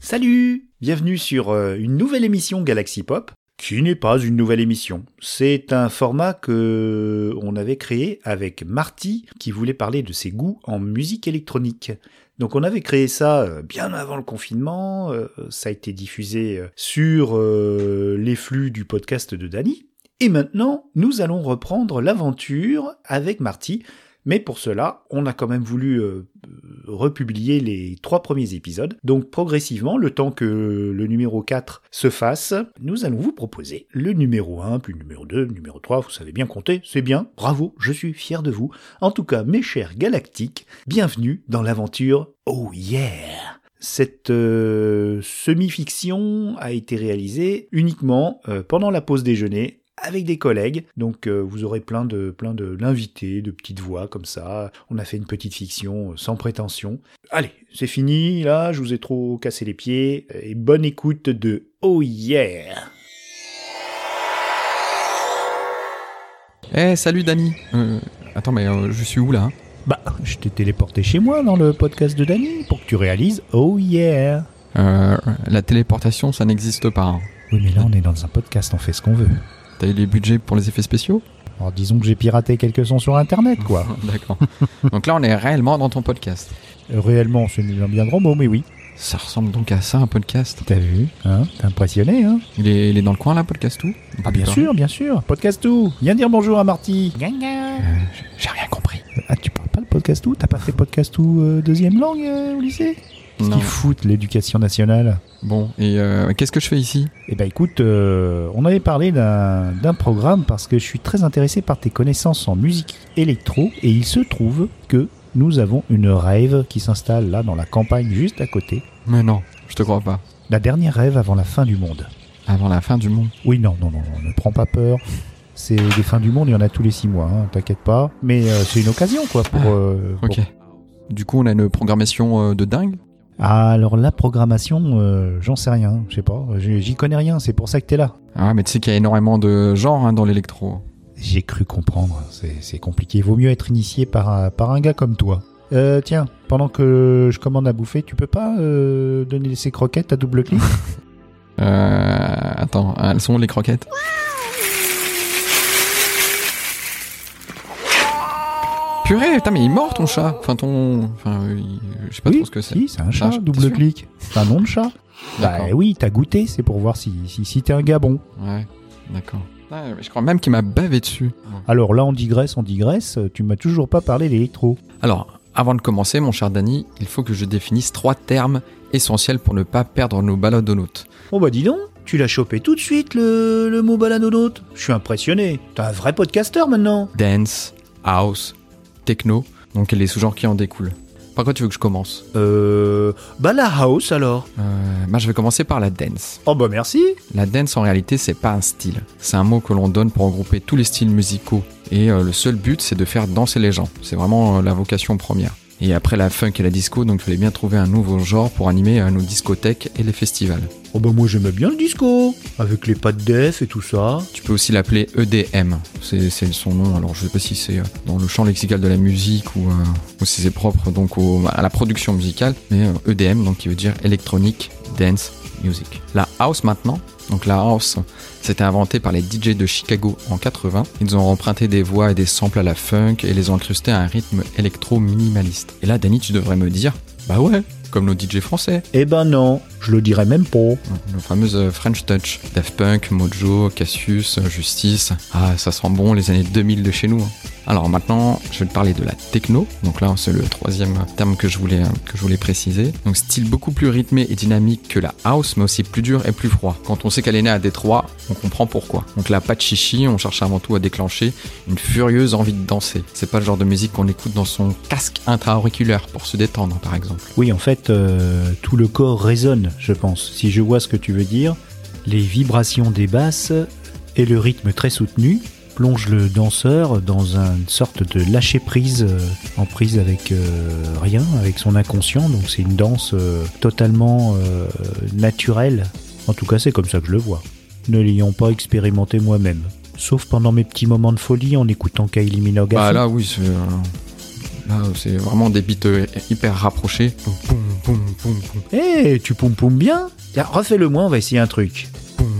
Salut Bienvenue sur euh, une nouvelle émission Galaxy Pop, qui n'est pas une nouvelle émission. C'est un format que on avait créé avec Marty, qui voulait parler de ses goûts en musique électronique. Donc on avait créé ça euh, bien avant le confinement, euh, ça a été diffusé sur les flux du podcast de Dany. Et maintenant, nous allons reprendre l'aventure avec Marty mais pour cela, on a quand même voulu republier les trois premiers épisodes. Donc progressivement, le temps que le numéro 4 se fasse, nous allons vous proposer le numéro 1, puis le numéro 2, le numéro 3, vous savez bien compter, c'est bien, bravo, je suis fier de vous. En tout cas, mes chers galactiques, bienvenue dans l'aventure. Oh yeah! Cette euh, semi-fiction a été réalisée uniquement euh, pendant la pause déjeuner avec des collègues. Donc euh, vous aurez plein de plein de l'invité, de petites voix comme ça. On a fait une petite fiction euh, sans prétention. Allez, c'est fini là, je vous ai trop cassé les pieds et bonne écoute de Oh yeah. Eh salut Dani. Euh, attends mais je suis où là hein? Bah, je t'ai téléporté chez moi dans le podcast de Dani pour que tu réalises Oh yeah. la téléportation ça n'existe pas. Hein. Oui mais là on est dans un podcast, on fait ce qu'on veut. T'as eu les budgets pour les effets spéciaux? Alors disons que j'ai piraté quelques sons sur internet, quoi. D'accord. donc là, on est réellement dans ton podcast. Euh, réellement, c'est un bien grand mot, mais oui. Ça ressemble donc à ça, un podcast. T'as vu hein T'es impressionné, hein il est, il est, dans le coin, là, podcast tout? Ah, bien sûr, bien sûr. Podcast tout. Viens dire bonjour à Marty. Euh, j'ai rien compris. Ah, tu parles pas le podcast tout? T'as pas fait podcast tout euh, deuxième langue au lycée? Qu'est-ce qu'ils foutent l'éducation nationale Bon, et euh, qu'est-ce que je fais ici? Eh ben écoute, euh, on avait parlé d'un programme parce que je suis très intéressé par tes connaissances en musique électro et il se trouve que nous avons une rêve qui s'installe là dans la campagne juste à côté. Mais non, je te crois pas. La dernière rêve avant la fin du monde. Avant la fin du monde? Oui, non, non, non, ne prends pas peur. C'est des fins du monde, il y en a tous les six mois, hein, t'inquiète pas. Mais euh, c'est une occasion quoi pour, ah, Ok. Du coup, on a une programmation de dingue ah, alors la programmation, euh, j'en sais rien, je sais pas, j'y connais rien, c'est pour ça que t'es là. Ah, mais tu sais qu'il y a énormément de genres hein, dans l'électro. J'ai cru comprendre, c'est compliqué, il vaut mieux être initié par, par un gars comme toi. Euh, tiens, pendant que je commande à bouffer, tu peux pas euh, donner ces croquettes à double clic? Euh. Attends, elles sont où les croquettes? Purée, putain, mais il est mort ton chat. Enfin, ton. Enfin, je sais pas trop ce que c'est. Si, c'est un chat, double clic. C'est un nom de chat. Bah oui, t'as goûté, c'est pour voir si, si, si t'es un gars bon. Ouais, d'accord. je crois même qu'il m'a bavé dessus. Alors là, on digresse, on digresse. Tu m'as toujours pas parlé d'électro. Alors, avant de commencer, mon cher Danny, il faut que je définisse trois termes essentiels pour ne pas perdre nos baladonautes. Oh bah dis donc, tu l'as chopé tout de suite le, le mot baladonaute. Je suis impressionné. T'es un vrai podcasteur maintenant. Dance, house, techno, donc les sous-genres qui en découlent. Par quoi tu veux que je commence Euh. Bah la house alors euh, Bah je vais commencer par la dance. Oh bah merci La dance en réalité c'est pas un style. C'est un mot que l'on donne pour regrouper tous les styles musicaux. Et euh, le seul but c'est de faire danser les gens. C'est vraiment euh, la vocation première. Et après la funk et la disco, donc il fallait bien trouver un nouveau genre pour animer nos discothèques et les festivals. Oh bah moi j'aimais bien le disco, avec les pattes def et tout ça. Tu peux aussi l'appeler EDM, c'est son nom, alors je sais pas si c'est euh, dans le champ lexical de la musique ou, euh, si c'est propre donc à la production musicale, mais EDM euh, donc qui veut dire Electronic Dance Music. La house maintenant, donc la house c'était inventé par les DJ de Chicago en 80. Ils ont emprunté des voix et des samples à la funk et les ont incrustés à un rythme électro-minimaliste. Et là, Danny, tu devrais me dire, bah ouais, comme nos DJ français. Eh ben non, je le dirais même pas. Nos fameuses French Touch. Daft Punk, Mojo, Cassius, Justice. Ah, ça sent bon les années 2000 de chez nous. Hein. Alors maintenant, je vais te parler de la techno. Donc là, c'est le troisième terme que je voulais que je voulais préciser. Donc style beaucoup plus rythmé et dynamique que la house, mais aussi plus dur et plus froid. Quand on sait qu'elle est née à Détroit, on comprend pourquoi. Donc là, pas de chichi, on cherche avant tout à déclencher une furieuse envie de danser. C'est pas le genre de musique qu'on écoute dans son casque intra-auriculaire pour se détendre, par exemple. Oui, en fait, euh, tout le corps résonne, je pense. Si je vois ce que tu veux dire, les vibrations des basses et le rythme très soutenu plonge le danseur dans une sorte de lâcher prise, euh, en prise avec euh, rien, avec son inconscient. Donc c'est une danse euh, totalement naturelle. En tout cas, c'est comme ça que je le vois. Ne l'ayant pas expérimenté moi-même. Sauf pendant mes petits moments de folie en écoutant Kylie Minogue. Bah là, oui, c'est. Là, c'est vraiment des beats hyper rapprochés. poum, poum, poum, Eh, tu poum poum bien Tiens, refais-le moi, on va essayer un truc. poum,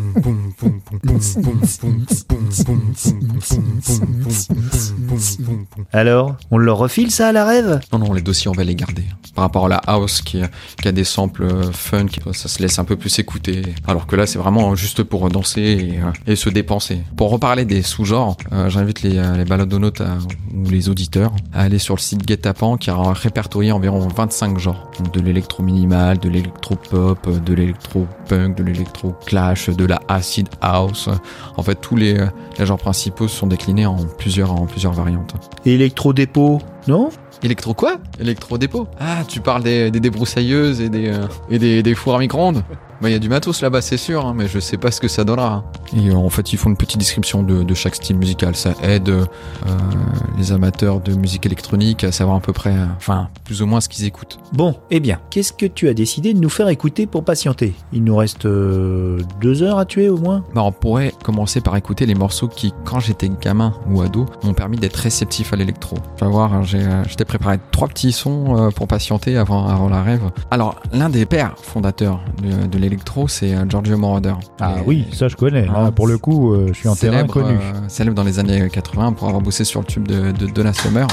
alors, on leur refile ça à la rêve Non, non, les dossiers, on va les garder. Par rapport à la house qui, qui a des samples fun, qui ça se laisse un peu plus écouter. Alors que là, c'est vraiment juste pour danser et, se dépenser. Pour reparler des sous-genres, j'invite les, les baladonautes ou les auditeurs à aller sur le site Guetapan qui a répertorié environ 25 genres. Donc de l'électro-minimal, de l'électro-pop, de l'électro-punk, de l'électro-clash, de la acid house. En fait, tous les, les genres principaux sont déclinés en plusieurs, en plusieurs variantes. Électro-dépôt, non? Électro quoi? Électro dépôt. Ah, tu parles des, des débroussailleuses et des, euh, et des, des fours à micro-ondes? Bah, il y a du matos là-bas, c'est sûr, hein, mais je sais pas ce que ça donnera. hein. Et euh, en fait, ils font une petite description de, de chaque style musical. Ça aide euh, les amateurs de musique électronique à savoir à peu près, euh, enfin, plus ou moins ce qu'ils écoutent. Bon, eh bien, qu'est-ce que tu as décidé de nous faire écouter pour patienter? Il nous reste deux heures à tuer au moins? Bah, on pourrait commencer par écouter les morceaux qui, quand j'étais gamin ou ado, m'ont permis d'être réceptif à l'électro. Tu vas voir, hein, t'ai préparé trois petits sons pour patienter avant, avant la rêve. Alors, l'un des pères fondateurs de, de l'électro, c'est euh, Giorgio Moroder. Ah Et- oui, ça je connais. Ah, pour le coup, euh, je suis en terrain célèbre, connu. euh, célèbre dans les années 80 pour avoir bossé sur le tube de, de Donna Summer.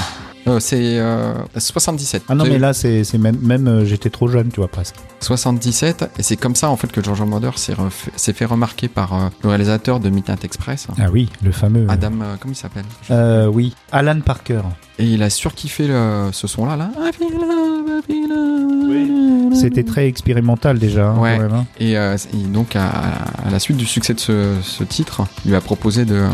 Euh, c'est euh, 77. Ah non, mais là, c'est c'est même, même euh, j'étais trop jeune, tu vois, presque. 77, et c'est comme ça en fait que Giorgio Moroder s'est fait remarquer par euh, le réalisateur de Midnight Express, Ah oui, le fameux. Adam, euh, comment il s'appelle? Euh, oui, Alan Parker. Et il a surkiffé le- ce son-là, là. I C'était très expérimental déjà. hein, Ouais. quand même, hein. Et, euh, et donc, à, à la suite du succès de ce, ce titre, il lui a proposé de,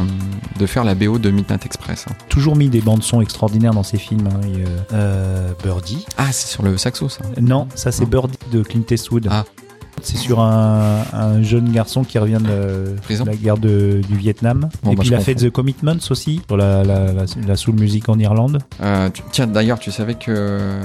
de faire la BO de Midnight Express. Toujours mis des bandes son extraordinaires dans ses films. hein, et, euh, euh, Birdie. Ah, c'est sur le saxo, ça. Non, ça c'est. Birdie de Clint Eastwood. Ah. C'est sur un, un jeune garçon qui revient de, Prison. la guerre de- du Vietnam. Bon, et bah, puis il a fait. The Commitments aussi, sur la, la, la, la soul music en Irlande. Euh, tu- tiens, d'ailleurs, tu savais que euh,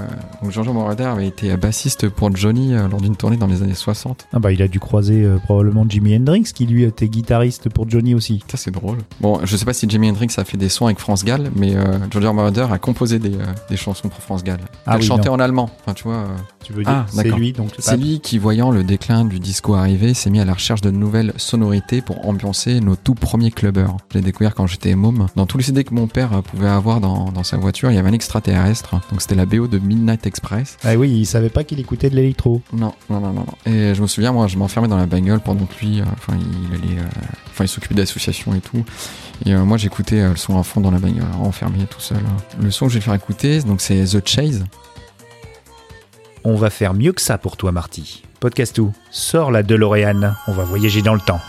Moroder avait été bassiste pour Johnny euh, lors d'une tournée dans les années 60. Ah bah il a dû croiser euh, probablement Jimi Hendrix qui lui était guitariste pour Johnny aussi. Ça, c'est drôle. Bon, je sais pas si Jimi Hendrix a fait des sons avec France Gall, mais euh, Giorgio Moroder a composé des, des chansons pour France Gall. Ah Elle oui, chantait en allemand. Enfin, tu vois. Tu veux Ah, dire c'est d'accord. lui donc C'est lui qui, voyant le déclin du disco arriver, s'est mis à la recherche de nouvelles sonorités pour ambiancer nos tout premiers clubbers. Je l'ai découvert quand j'étais môme. Dans tous les CD que mon père pouvait avoir dans, dans sa voiture, il y avait un extraterrestre. Donc c'était la BO de Midnight Express. Ah oui, il savait pas qu'il écoutait de l'électro. Non, non, non, non. Et je me souviens, moi, je m'enfermais dans la bagnole pendant que lui, euh, enfin, il allait, euh, enfin, il s'occupait d'associations et tout. Et euh, moi, j'écoutais le son à fond dans la bagnole, enfermé tout seul. Le son que je vais faire écouter, donc c'est The Chase. On va faire mieux que ça pour toi Marty. Podcast tout. Sors la DeLorean, on va voyager dans le temps.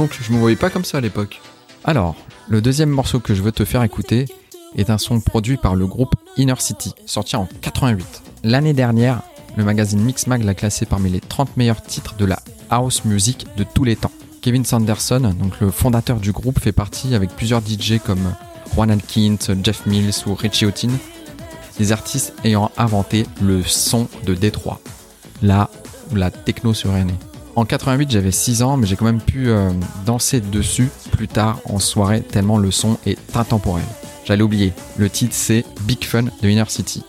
Donc, je me voyais pas comme ça à l'époque. Alors, le deuxième morceau que je veux te faire écouter est un son produit par le groupe Inner City, sorti en 88. L'année dernière, le magazine Mixmag l'a classé parmi les 30 meilleurs titres de la house music de tous les temps. Kevin Sanderson, donc le fondateur du groupe, fait partie avec plusieurs DJ comme Juan Atkins, Jeff Mills ou Richie Houghton, des artistes ayant inventé le son de Détroit, là où la techno serait née. En 88, j'avais 6 ans, mais j'ai quand même pu euh, danser dessus plus tard en soirée, tellement le son est intemporel. J'allais oublier, le titre c'est Big Fun de Inner City.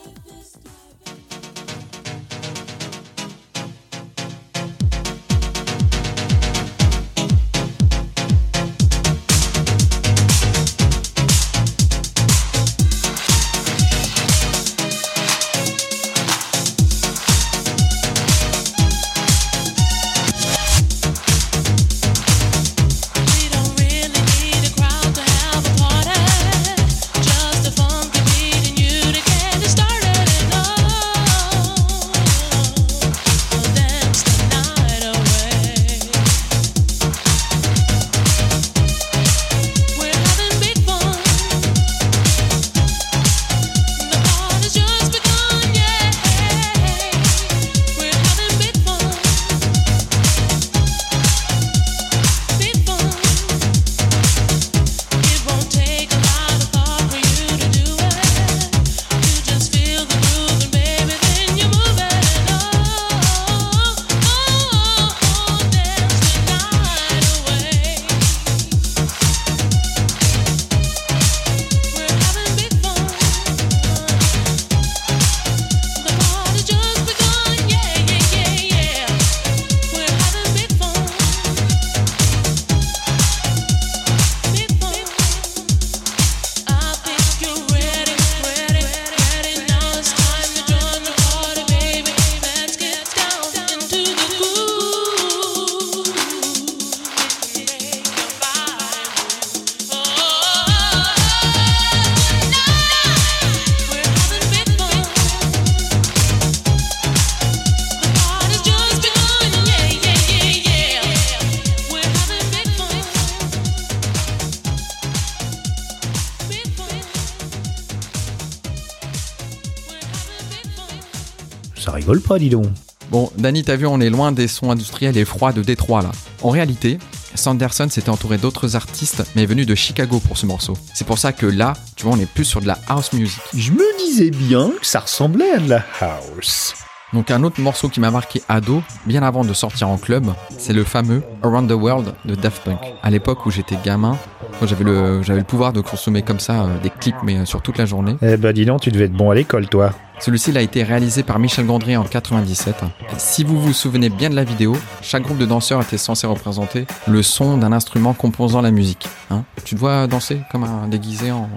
Rigole pas, dis donc. Bon, Danny, t'as vu, on est loin des sons industriels et froids de Détroit là. En réalité, Sanderson s'était entouré d'autres artistes, mais est venu de Chicago pour ce morceau. C'est pour ça que là, tu vois, on est plus sur de la house music. Je me disais bien que ça ressemblait à de la house. Donc un autre morceau qui m'a marqué ado, bien avant de sortir en club, c'est le fameux Around the World de Daft Punk. À l'époque où j'étais gamin, moi, j'avais le, j'avais le pouvoir de consommer comme ça euh, des clips, mais euh, sur toute la journée. Eh ben dis donc, tu devais être bon à l'école, toi. Celui-ci il a été réalisé par Michel Gondry en 97. Si vous vous souvenez bien de la vidéo, chaque groupe de danseurs était censé représenter le son d'un instrument composant la musique. Hein tu te vois danser comme un déguisé en,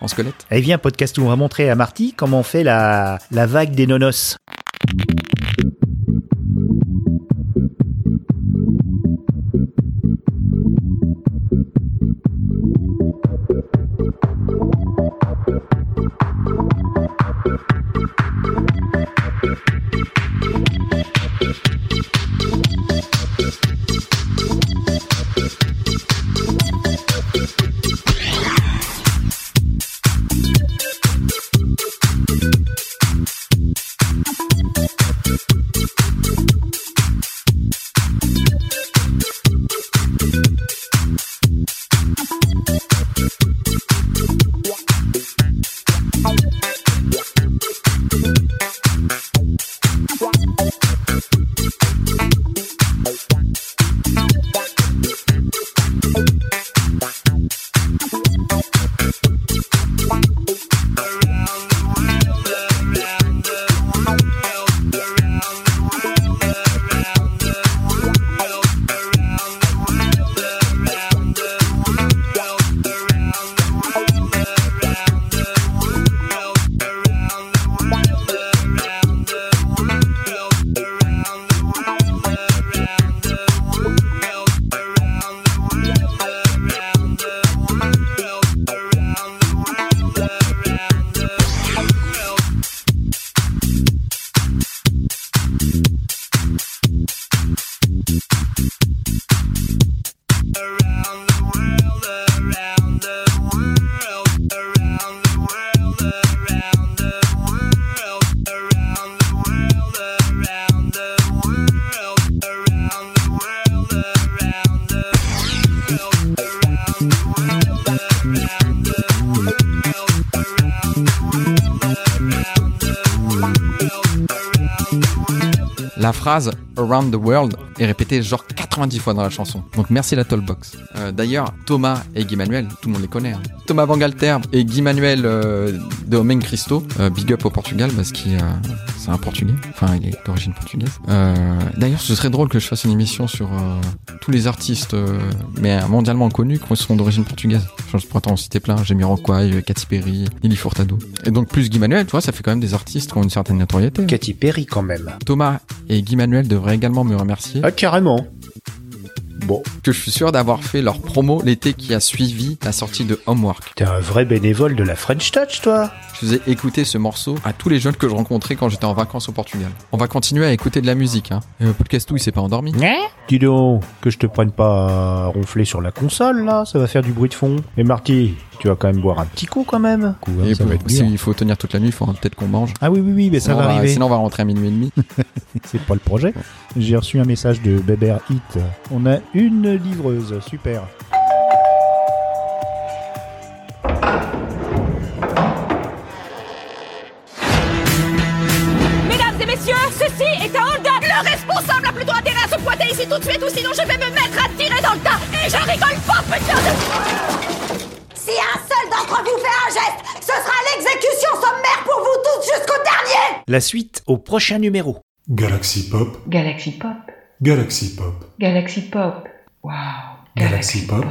en squelette? Eh viens, podcast, on va montrer à Marty comment on fait la, la vague des nonos. La phrase Around the World est répétée genre 90 fois dans la chanson. Donc merci la Tollbox. Euh, D'ailleurs, Thomas et Guy Manuel, tout le monde les connaît. hein. Thomas Bangalter et Guy Manuel euh, de Homem Cristo, euh, big up au Portugal parce qu'il euh, c'est un portugais. Enfin, il est d'origine portugaise. D'ailleurs, ce serait drôle que je fasse une émission sur tous les artistes, mais mondialement connus, qui sont d'origine portugaise. Je pourrais t'en citer plein. Jamiroquai, euh, Katy Perry, Nelly Furtado. Et donc plus Guy Manuel, tu vois, ça fait quand même des artistes qui ont une certaine notoriété. Katy Perry quand même. Thomas et Guy Manuel devraient également me remercier, Ah, carrément. Bon, que je suis sûr d'avoir fait leur promo l'été qui a suivi la sortie de Homework. t'es un vrai bénévole de la French Touch, toi. Je faisais écouter ce morceau à tous les jeunes que je rencontrais quand j'étais en vacances au Portugal. On va continuer à écouter de la musique, hein. Et le podcast où il s'est pas endormi. Dis donc, que je te prenne pas à ronfler sur la console, là, ça va faire du bruit de fond. Et Marty, tu vas quand même boire un petit coup, quand même. Coup, hein, ça va bien. s'il faut tenir toute la nuit, il faut peut-être qu'on mange. Ah oui, oui, oui, mais ça Sinon, va arriver. sinon, on va rentrer à minuit et demi. C'est pas le projet. J'ai reçu un message de Beber Hit. On a une livreuse, super. Mesdames et messieurs, ceci est un hold-up. Le responsable a plutôt intérêt à se pointer ici tout de suite ou sinon je vais me mettre à tirer dans le tas. Et je rigole pas, putain de... D'entre vous fait un geste, ce sera l'exécution sommaire pour vous tous jusqu'au dernier La suite au prochain numéro. Galaxy Pop, Galaxy Pop. Galaxy Pop, Galaxy Pop. Wow. Galaxy Pop.